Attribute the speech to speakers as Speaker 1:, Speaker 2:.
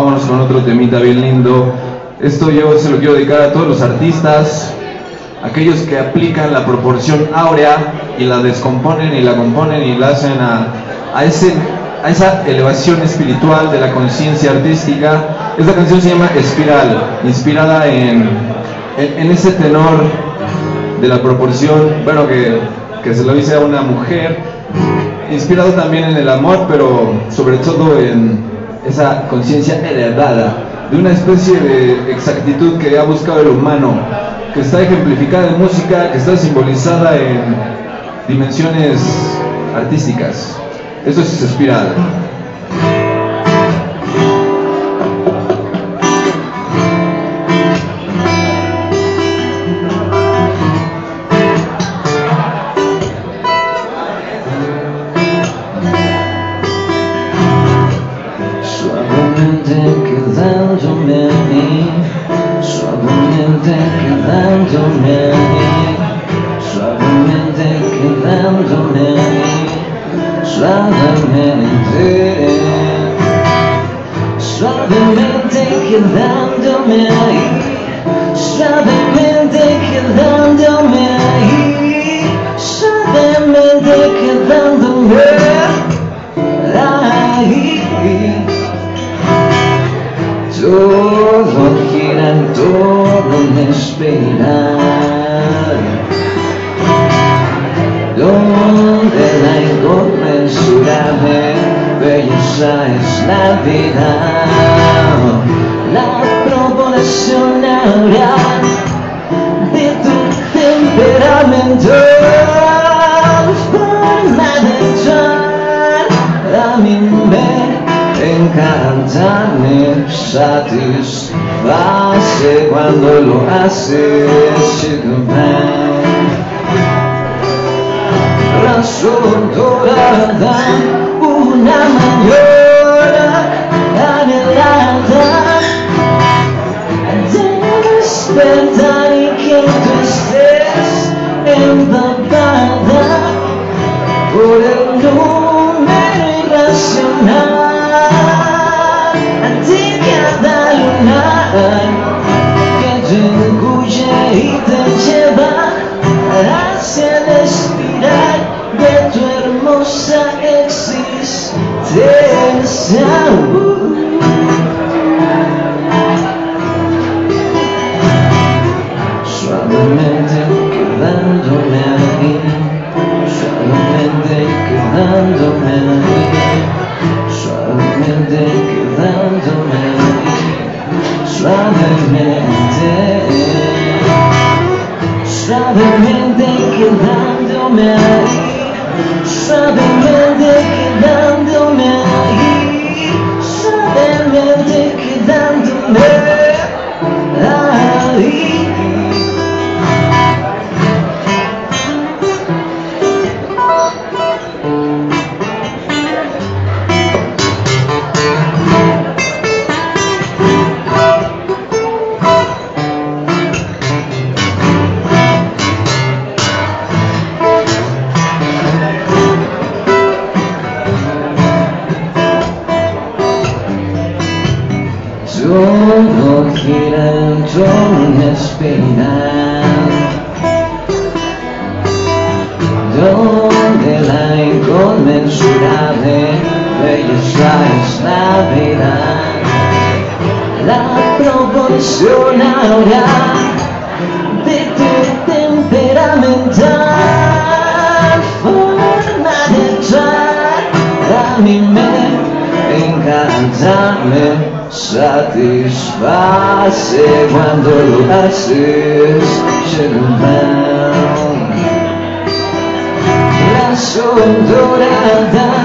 Speaker 1: Vámonos con otro temita bien lindo. Esto yo se lo quiero dedicar a todos los artistas, aquellos que aplican la proporción áurea y la descomponen y la componen y la hacen a, esa elevación espiritual de la conciencia artística. Esta canción se llama Espiral, inspirada en, ese tenor de la proporción, bueno, que, que se lo dice a una mujer, inspirado también en el amor, pero sobre todo en esa conciencia heredada de una especie de exactitud que ha buscado el humano, que está ejemplificada en música, que está simbolizada en dimensiones artísticas. Eso es espiral.
Speaker 2: Quedándome ahí, suavemente quedándome ahí, suavemente quedándome ahí. Todo gira en torno a una espiral Donde la inconmensurable belleza es la vida La proporción áurea de tu temperamento. Forma de entrar a encanta, me satisface cuando lo haces Razón dorada, existencia. Suavemente quedándome ahí, suavemente quedándome ahí, suavemente quedándome ahí, quedándome espiral Donde la inconmensurable belleza es la vida La proporción áurea encantarme satisface cuando lo haces Razón dorada, una